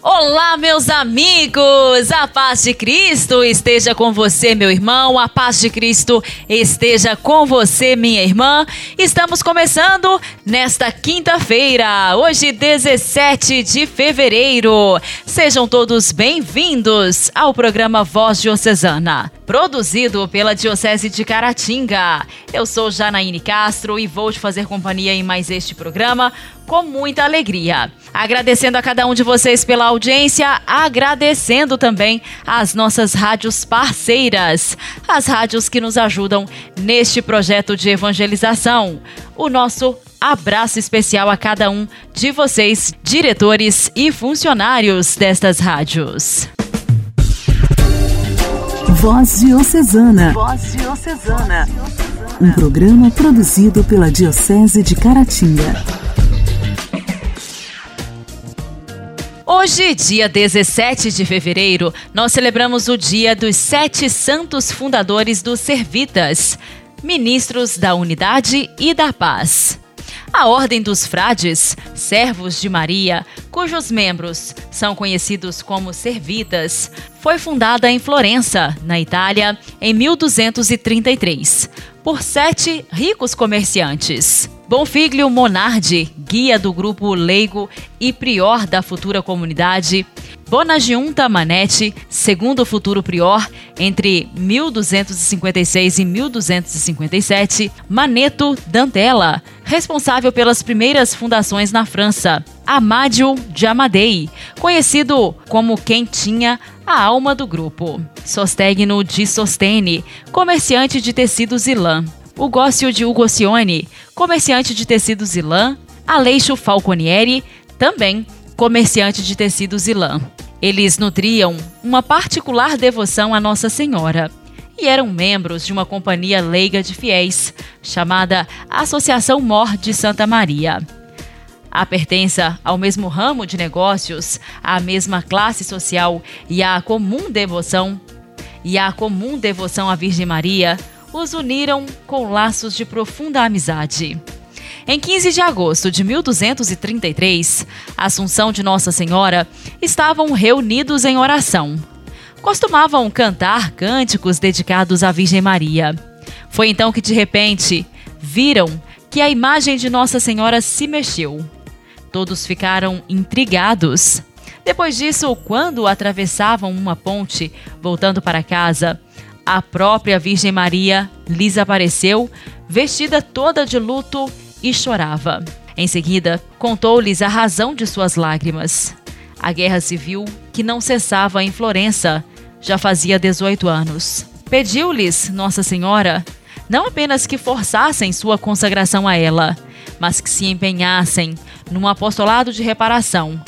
Olá, meus amigos! A paz de Cristo esteja com você, meu irmão. A paz de Cristo esteja com você, minha irmã. Estamos começando nesta quinta-feira, hoje, 17 de fevereiro. Sejam todos bem-vindos ao programa Voz Diocesana, produzido pela Diocese de Caratinga. Eu sou Janaíne Castro e vou te fazer companhia em mais este programa com muita alegria. Agradecendo a cada um de vocês pela audiência, agradecendo também às nossas rádios parceiras, as rádios que nos ajudam neste projeto de evangelização. O nosso abraço especial a cada um de vocês, diretores e funcionários destas rádios. Voz Diocesana. Voz Diocesana. Um programa produzido pela Diocese de Caratinga. Hoje, dia 17 de fevereiro, nós celebramos o dia dos sete santos fundadores dos Servitas, ministros da Unidade e da Paz. A Ordem dos Frades, servos de Maria, cujos membros são conhecidos como Servitas, foi fundada em Florença, na Itália, em 1233, por sete ricos comerciantes. Bonfiglio Monardi, guia do grupo leigo e prior da futura comunidade, Bonagiunta Manetti, segundo futuro prior, entre 1256 e 1257, Maneto Dantella, responsável pelas primeiras fundações na França, Amádio de Amadei, conhecido como quem tinha a alma do grupo, Sostegno de Sostene, comerciante de tecidos e lã, o Gócio de Ugocione, comerciante de tecidos e lã, Aleixo Falconieri, também comerciante de tecidos e lã. Eles nutriam uma particular devoção à Nossa Senhora e eram membros de uma companhia leiga de fiéis chamada Associação Mor de Santa Maria. A pertença ao mesmo ramo de negócios, à mesma classe social e à comum devoção e à comum devoção à Virgem Maria, os uniram com laços de profunda amizade. Em 15 de agosto de 1233, Assunção de Nossa Senhora estavam reunidos em oração. Costumavam cantar cânticos dedicados à Virgem Maria. Foi então que, de repente, viram que a imagem de Nossa Senhora se mexeu. Todos ficaram intrigados. Depois disso, quando atravessavam uma ponte, voltando para casa, a própria Virgem Maria lhes apareceu, vestida toda de luto e chorava. Em seguida, contou-lhes a razão de suas lágrimas. A guerra civil, que não cessava em Florença, já fazia 18 anos. Pediu-lhes Nossa Senhora não apenas que forçassem sua consagração a ela, mas que se empenhassem num apostolado de reparação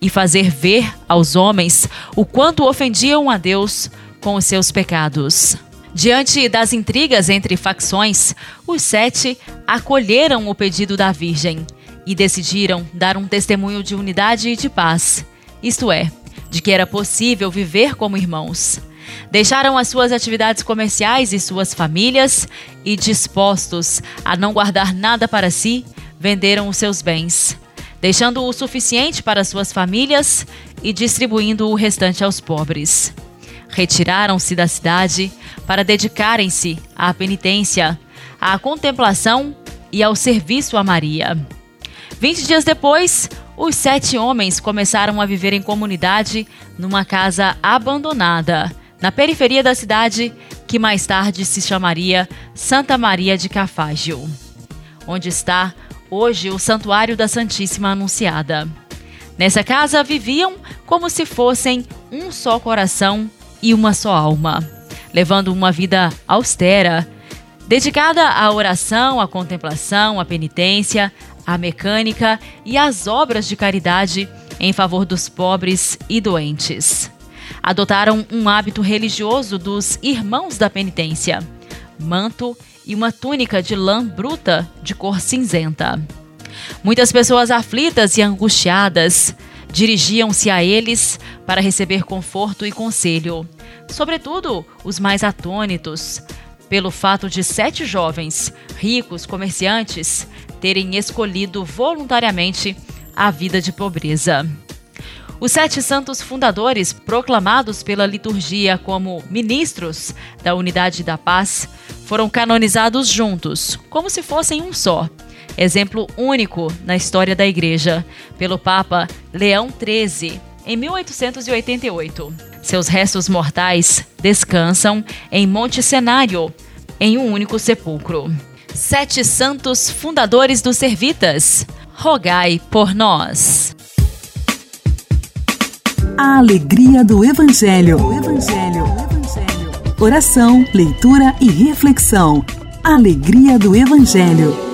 e fazer ver aos homens o quanto ofendiam a Deus com os seus pecados. Diante das intrigas entre facções, os sete acolheram o pedido da Virgem e decidiram dar um testemunho de unidade e de paz, isto é, de que era possível viver como irmãos. Deixaram as suas atividades comerciais e suas famílias e, dispostos a não guardar nada para si, venderam os seus bens, deixando o suficiente para suas famílias e distribuindo o restante aos pobres retiraram-se da cidade para dedicarem-se à penitência, à contemplação e ao serviço a Maria. Vinte dias depois, os sete homens começaram a viver em comunidade numa casa abandonada, na periferia da cidade, que mais tarde se chamaria Santa Maria de Cafágio, onde está hoje o Santuário da Santíssima Anunciada. Nessa casa viviam como se fossem um só coração e uma só alma, levando uma vida austera, dedicada à oração, à contemplação, à penitência, à mecânica e às obras de caridade em favor dos pobres e doentes. Adotaram um hábito religioso dos Irmãos da Penitência, manto e uma túnica de lã bruta de cor cinzenta. Muitas pessoas aflitas e angustiadas dirigiam-se a eles para receber conforto e conselho, sobretudo os mais atônitos, pelo fato de sete jovens, ricos comerciantes, terem escolhido voluntariamente a vida de pobreza. Os sete santos fundadores, proclamados pela liturgia como ministros da Unidade da Paz, foram canonizados juntos, como se fossem um só. Exemplo único na história da Igreja, pelo Papa Leão XIII, em 1888. Seus restos mortais descansam em Monte Cenário, em um único sepulcro. Sete santos fundadores dos Servitas, rogai por nós. A alegria do Evangelho. Evangelho. Evangelho. Oração, leitura e reflexão. Alegria do Evangelho.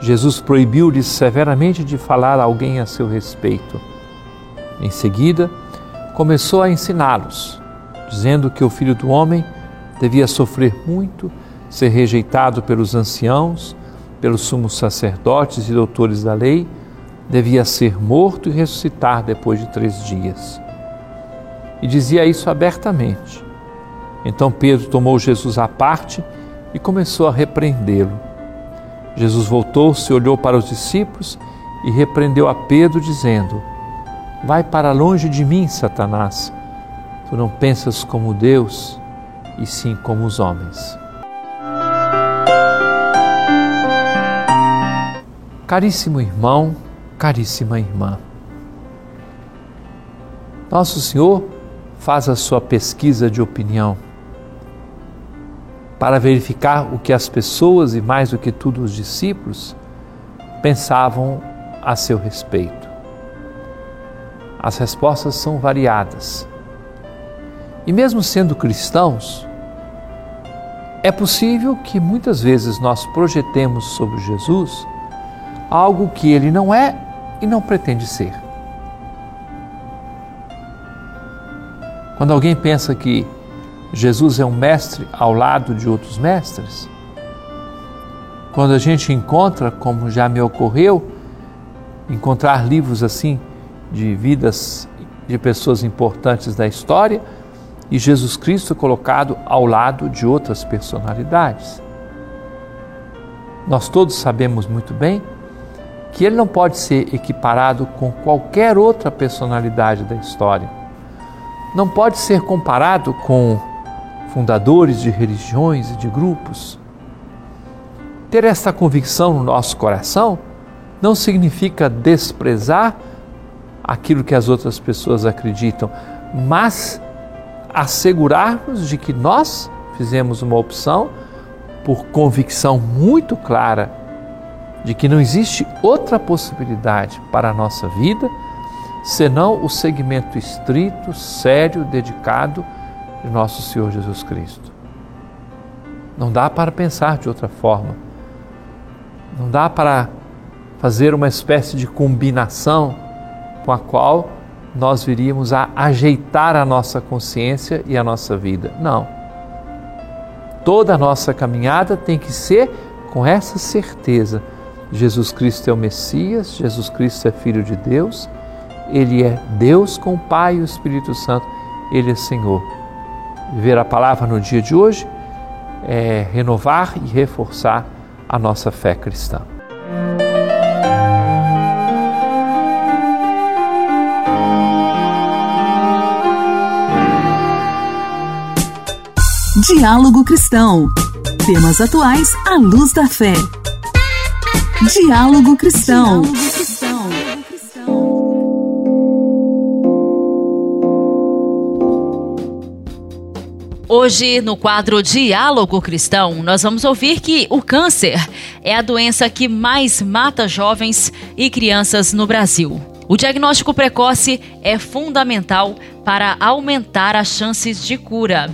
Jesus proibiu-lhes severamente de falar a alguém a seu respeito. Em seguida, começou a ensiná-los, dizendo que o filho do homem devia sofrer muito, ser rejeitado pelos anciãos, pelos sumos sacerdotes e doutores da lei, devia ser morto e ressuscitar depois de três dias. E dizia isso abertamente. Então Pedro tomou Jesus à parte e começou a repreendê-lo. Jesus voltou-se, olhou para os discípulos e repreendeu a Pedro, dizendo: Vai para longe de mim, Satanás. Tu não pensas como Deus, e sim como os homens. Caríssimo irmão, caríssima irmã, Nosso Senhor faz a sua pesquisa de opinião para verificar o que as pessoas e mais do que tudo os discípulos pensavam a seu respeito. As respostas são variadas. E mesmo sendo cristãos, é possível que muitas vezes nós projetemos sobre Jesus algo que ele não é e não pretende ser. Quando alguém pensa que Jesus é um mestre ao lado de outros mestres. Quando a gente encontra, como já me ocorreu, encontrar livros assim de vidas de pessoas importantes da história e Jesus Cristo colocado ao lado de outras personalidades. Nós todos sabemos muito bem que ele não pode ser equiparado com qualquer outra personalidade da história. Não pode ser comparado com fundadores de religiões e de grupos. Ter esta convicção no nosso coração não significa desprezar aquilo que as outras pessoas acreditam, mas assegurarmos de que nós fizemos uma opção por convicção muito clara de que não existe outra possibilidade para a nossa vida senão o segmento estrito, sério, dedicado de nosso Senhor Jesus Cristo. Não dá para pensar de outra forma. Não dá para fazer uma espécie de combinação com a qual nós viríamos a ajeitar a nossa consciência e a nossa vida. Não. Toda a nossa caminhada tem que ser com essa certeza. Jesus Cristo é o Messias, Jesus Cristo é Filho de Deus, Ele é Deus com o Pai e o Espírito Santo, Ele é Senhor viver a palavra no dia de hoje é renovar e reforçar a nossa fé cristã. Diálogo Cristão. Temas atuais à luz da fé. Diálogo Cristão. Diálogo Hoje, no quadro Diálogo Cristão, nós vamos ouvir que o câncer é a doença que mais mata jovens e crianças no Brasil. O diagnóstico precoce é fundamental para aumentar as chances de cura.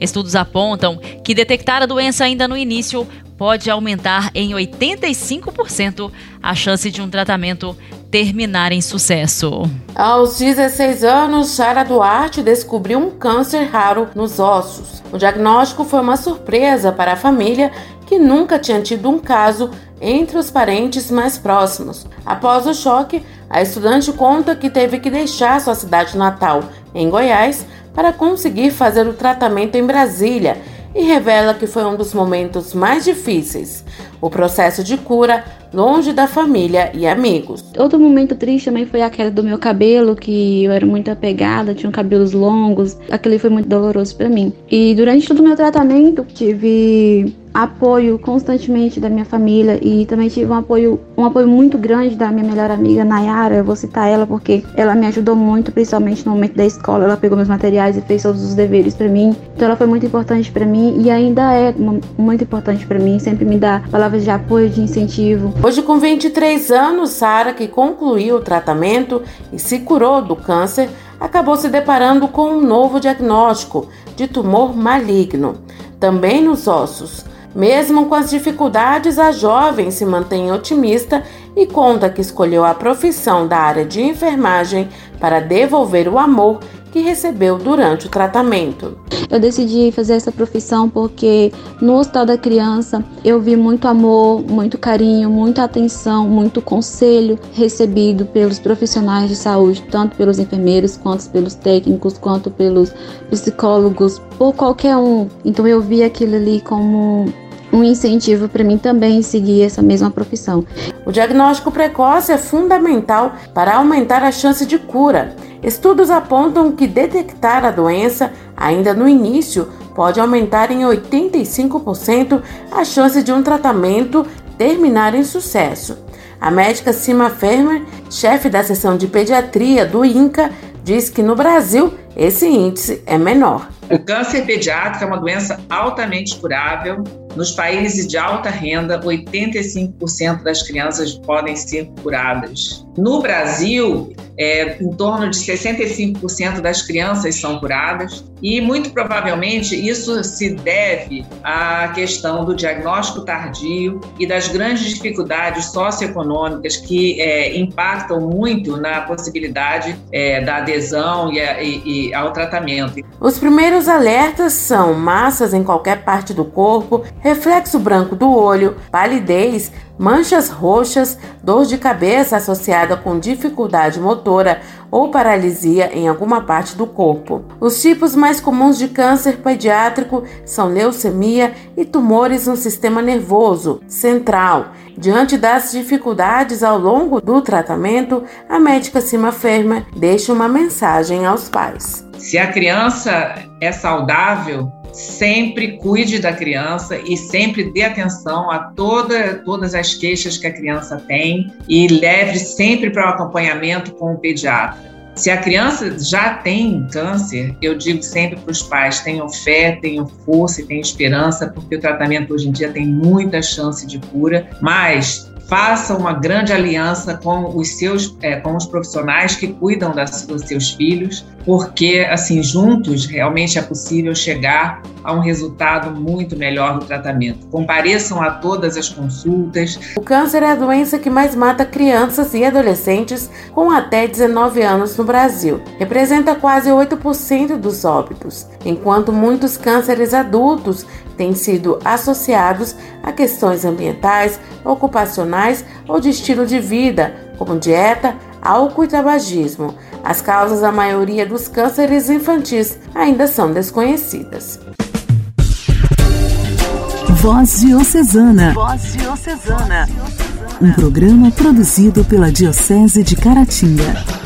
Estudos apontam que detectar a doença ainda no início pode aumentar em 85% a chance de um tratamento terminar em sucesso. Aos 16 anos, Sara Duarte descobriu um câncer raro nos ossos. O diagnóstico foi uma surpresa para a família que nunca tinha tido um caso entre os parentes mais próximos. Após o choque, a estudante conta que teve que deixar sua cidade natal, em Goiás, para conseguir fazer o tratamento em Brasília e revela que foi um dos momentos mais difíceis. O processo de cura longe da família e amigos. Outro momento triste também foi a queda do meu cabelo, que eu era muito apegada, tinha cabelos longos. Aquele foi muito doloroso para mim. E durante todo o meu tratamento, tive apoio constantemente da minha família e também tive um apoio, um apoio muito grande da minha melhor amiga Nayara. Eu vou citar ela porque ela me ajudou muito, principalmente no momento da escola. Ela pegou meus materiais e fez todos os deveres para mim. Então ela foi muito importante para mim e ainda é muito importante para mim. Sempre me dá palavras de apoio, de incentivo. Hoje, com 23 anos, Sara, que concluiu o tratamento e se curou do câncer, acabou se deparando com um novo diagnóstico de tumor maligno, também nos ossos. Mesmo com as dificuldades, a jovem se mantém otimista e conta que escolheu a profissão da área de enfermagem para devolver o amor que recebeu durante o tratamento. Eu decidi fazer essa profissão porque no Hospital da Criança eu vi muito amor, muito carinho, muita atenção, muito conselho recebido pelos profissionais de saúde, tanto pelos enfermeiros, quanto pelos técnicos, quanto pelos psicólogos, por qualquer um. Então eu vi aquilo ali como um incentivo para mim também seguir essa mesma profissão. O diagnóstico precoce é fundamental para aumentar a chance de cura. Estudos apontam que detectar a doença ainda no início pode aumentar em 85% a chance de um tratamento terminar em sucesso. A médica Cima Fermer, chefe da seção de pediatria do INCA, diz que no Brasil esse índice é menor. O câncer pediátrico é uma doença altamente curável. Nos países de alta renda, 85% das crianças podem ser curadas. No Brasil, é, em torno de 65% das crianças são curadas, e muito provavelmente isso se deve à questão do diagnóstico tardio e das grandes dificuldades socioeconômicas que é, impactam muito na possibilidade é, da adesão e, e, ao tratamento. Os primeiros alertas são massas em qualquer parte do corpo, reflexo branco do olho, palidez, manchas roxas, dor de cabeça associada com dificuldade motora ou paralisia em alguma parte do corpo. Os tipos mais comuns de câncer pediátrico são leucemia e tumores no sistema nervoso central. Diante das dificuldades ao longo do tratamento, a médica Cima Ferma deixa uma mensagem aos pais. Se a criança é saudável, sempre cuide da criança e sempre dê atenção a toda, todas as queixas que a criança tem e leve sempre para o acompanhamento com o pediatra. Se a criança já tem câncer, eu digo sempre para os pais: tenham fé, tenham força e tenham esperança, porque o tratamento hoje em dia tem muita chance de cura, mas faça uma grande aliança com os seus, é, com os profissionais que cuidam das, dos seus filhos, porque assim juntos realmente é possível chegar a um resultado muito melhor do tratamento. Compareçam a todas as consultas. O câncer é a doença que mais mata crianças e adolescentes com até 19 anos no Brasil. Representa quase 8% dos óbitos, enquanto muitos cânceres adultos têm sido associados a questões ambientais, ocupacionais ou de estilo de vida, como dieta, álcool e tabagismo. As causas da maioria dos cânceres infantis ainda são desconhecidas. Voz Diocesana. Voz Diocesana. Um programa produzido pela Diocese de Caratinga.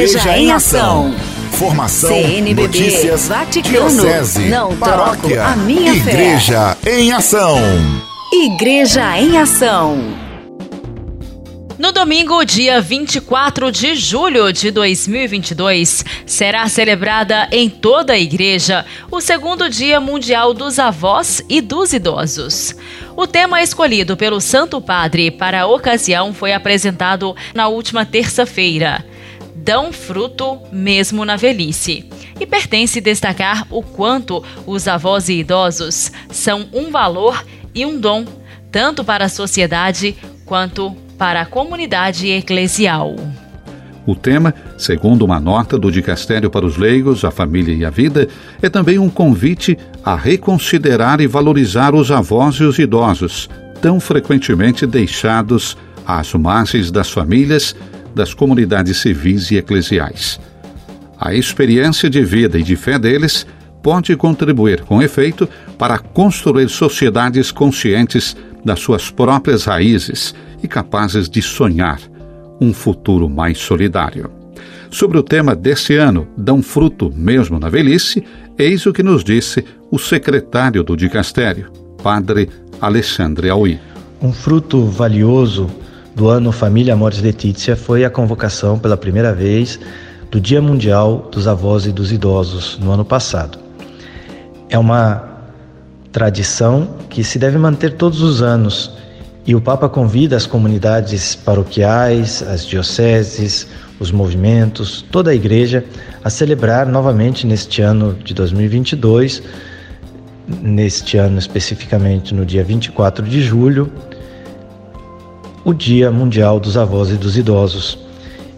Igreja em Ação. Formação, CNBB, notícias, Vaticano, diocese, não paróquia, a minha Igreja fé. em Ação. Igreja em Ação. No domingo, dia 24 de julho de 2022, será celebrada em toda a igreja o segundo Dia Mundial dos Avós e dos Idosos. O tema escolhido pelo Santo Padre para a ocasião foi apresentado na última terça-feira dão fruto mesmo na velhice. E pertence destacar o quanto os avós e idosos são um valor e um dom, tanto para a sociedade quanto para a comunidade eclesial. O tema, segundo uma nota do Dicastério para os Leigos, a Família e a Vida, é também um convite a reconsiderar e valorizar os avós e os idosos, tão frequentemente deixados às margens das famílias das comunidades civis e eclesiais. A experiência de vida e de fé deles pode contribuir com efeito para construir sociedades conscientes das suas próprias raízes e capazes de sonhar um futuro mais solidário. Sobre o tema desse ano, Dão Fruto Mesmo na Velhice, eis o que nos disse o secretário do Dicastério, Padre Alexandre Aui. Um fruto valioso do ano Família Amores Letícia foi a convocação pela primeira vez do Dia Mundial dos Avós e dos Idosos no ano passado. É uma tradição que se deve manter todos os anos e o Papa convida as comunidades paroquiais, as dioceses, os movimentos, toda a igreja a celebrar novamente neste ano de 2022, neste ano especificamente no dia 24 de julho, o Dia Mundial dos Avós e dos Idosos.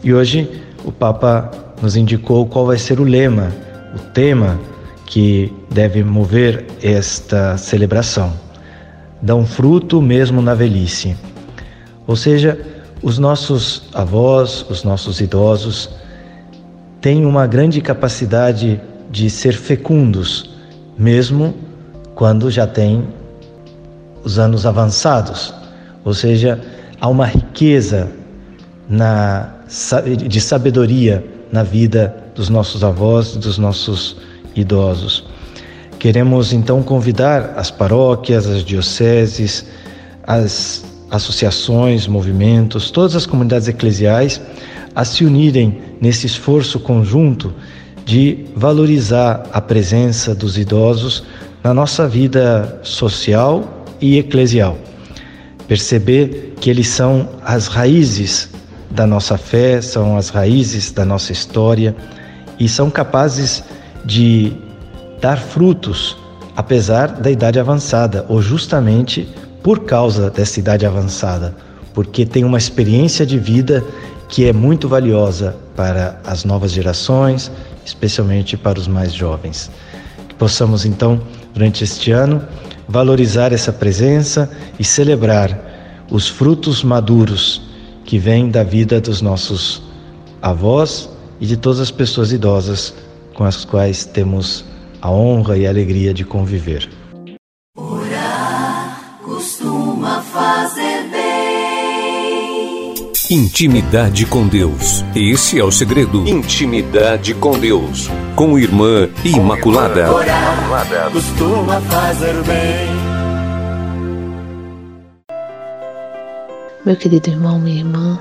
E hoje o Papa nos indicou qual vai ser o lema, o tema que deve mover esta celebração dão fruto mesmo na velhice. Ou seja, os nossos avós, os nossos idosos, têm uma grande capacidade de ser fecundos, mesmo quando já têm os anos avançados. Ou seja, há uma riqueza na, de sabedoria na vida dos nossos avós, dos nossos idosos. Queremos então convidar as paróquias, as dioceses, as associações, movimentos, todas as comunidades eclesiais a se unirem nesse esforço conjunto de valorizar a presença dos idosos na nossa vida social e eclesial. Perceber que eles são as raízes da nossa fé, são as raízes da nossa história e são capazes de dar frutos apesar da idade avançada, ou justamente por causa dessa idade avançada, porque tem uma experiência de vida que é muito valiosa para as novas gerações, especialmente para os mais jovens. Que possamos então, durante este ano, valorizar essa presença e celebrar os frutos maduros que vêm da vida dos nossos avós e de todas as pessoas idosas com as quais temos a honra e a alegria de conviver. Orar costuma fazer. Intimidade com Deus. Esse é o segredo. Intimidade com Deus. Com Irmã Imaculada. Orar costuma fazer bem. Meu querido irmão, minha irmã,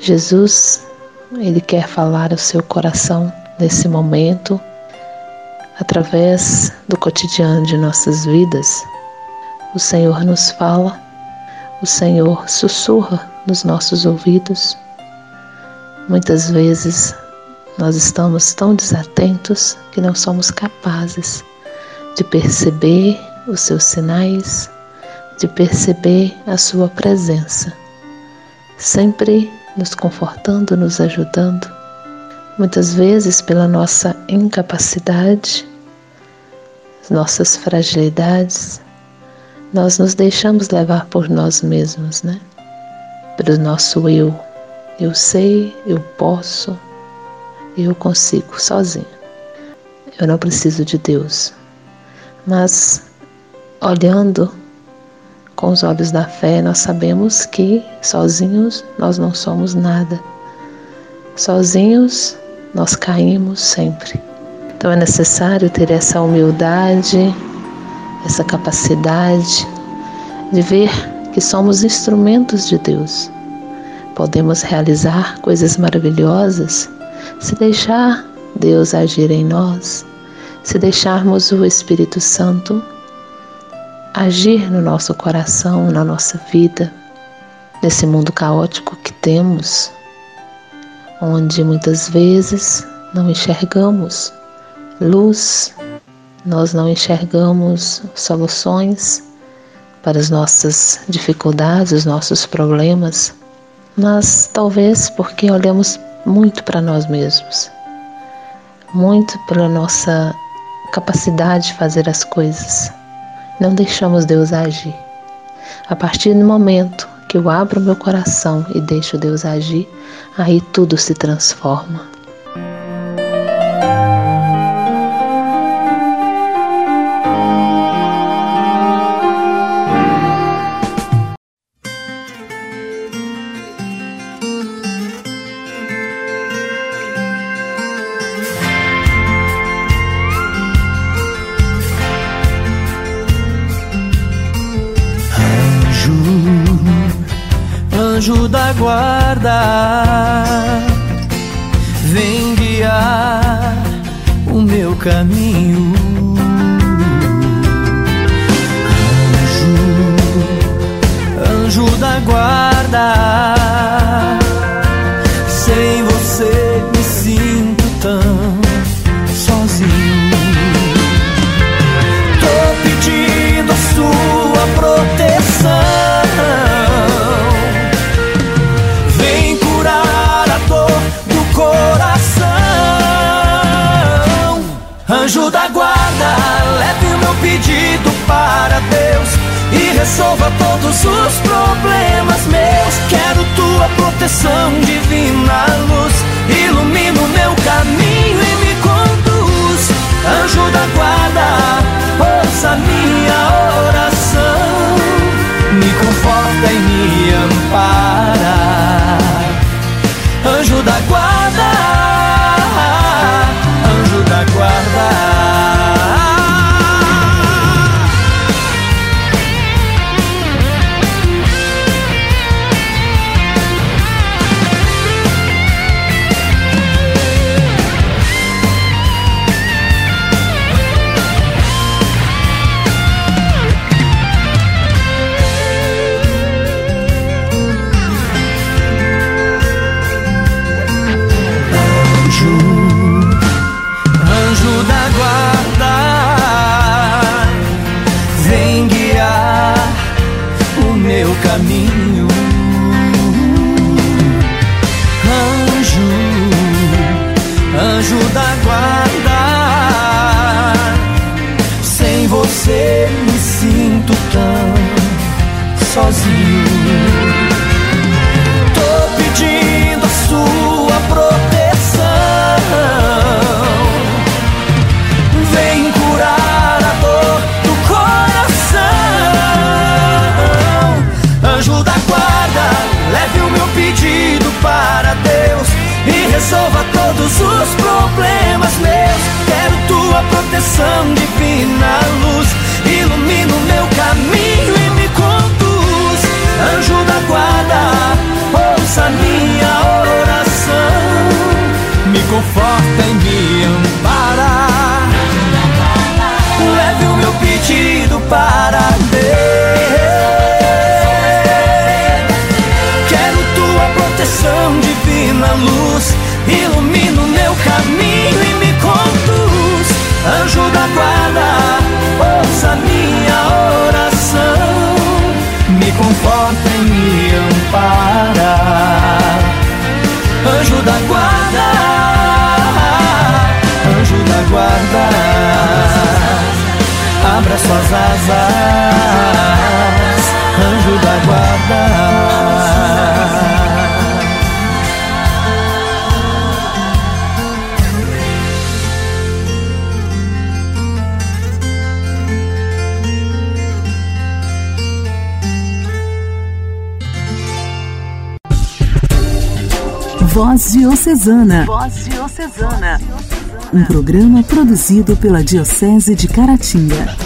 Jesus, Ele quer falar ao seu coração nesse momento através do cotidiano de nossas vidas, o Senhor nos fala, o Senhor sussurra nos nossos ouvidos. Muitas vezes nós estamos tão desatentos que não somos capazes de perceber os seus sinais, de perceber a sua presença, sempre nos confortando, nos ajudando Muitas vezes, pela nossa incapacidade, nossas fragilidades, nós nos deixamos levar por nós mesmos, né? Pelo nosso eu. Eu sei, eu posso, eu consigo sozinho. Eu não preciso de Deus. Mas, olhando com os olhos da fé, nós sabemos que sozinhos nós não somos nada. Sozinhos nós caímos sempre. Então é necessário ter essa humildade, essa capacidade de ver que somos instrumentos de Deus. Podemos realizar coisas maravilhosas se deixar Deus agir em nós, se deixarmos o Espírito Santo agir no nosso coração, na nossa vida, nesse mundo caótico que temos, onde muitas vezes não enxergamos luz, nós não enxergamos soluções para as nossas dificuldades, os nossos problemas, mas talvez porque olhamos muito para nós mesmos, muito pela nossa capacidade de fazer as coisas. Não deixamos Deus agir. A partir do momento que eu abro meu coração e deixo Deus agir, aí tudo se transforma. Anjo da guarda, vem guiar o meu caminho. Resolva todos os problemas meus. Quero tua proteção divina asas, anjo da guarda. Voz Diocesana. Voz Diocesana. Um programa produzido pela Diocese de Caratinga.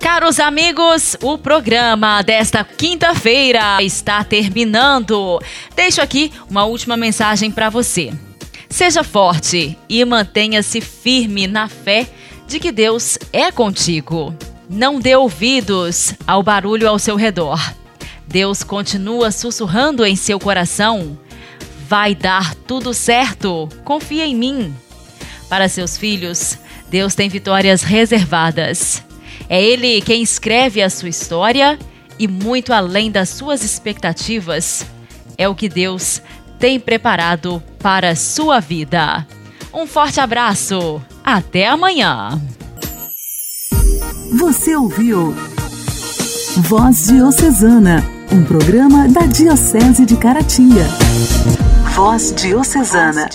Caros amigos, o programa desta quinta-feira está terminando. Deixo aqui uma última mensagem para você. Seja forte e mantenha-se firme na fé de que Deus é contigo. Não dê ouvidos ao barulho ao seu redor. Deus continua sussurrando em seu coração: Vai dar tudo certo, confia em mim. Para seus filhos, Deus tem vitórias reservadas. É Ele quem escreve a sua história e, muito além das suas expectativas, é o que Deus tem preparado para a sua vida. Um forte abraço, até amanhã! Você ouviu Voz Diocesana, um programa da Diocese de Caratinga. Voz Diocesana.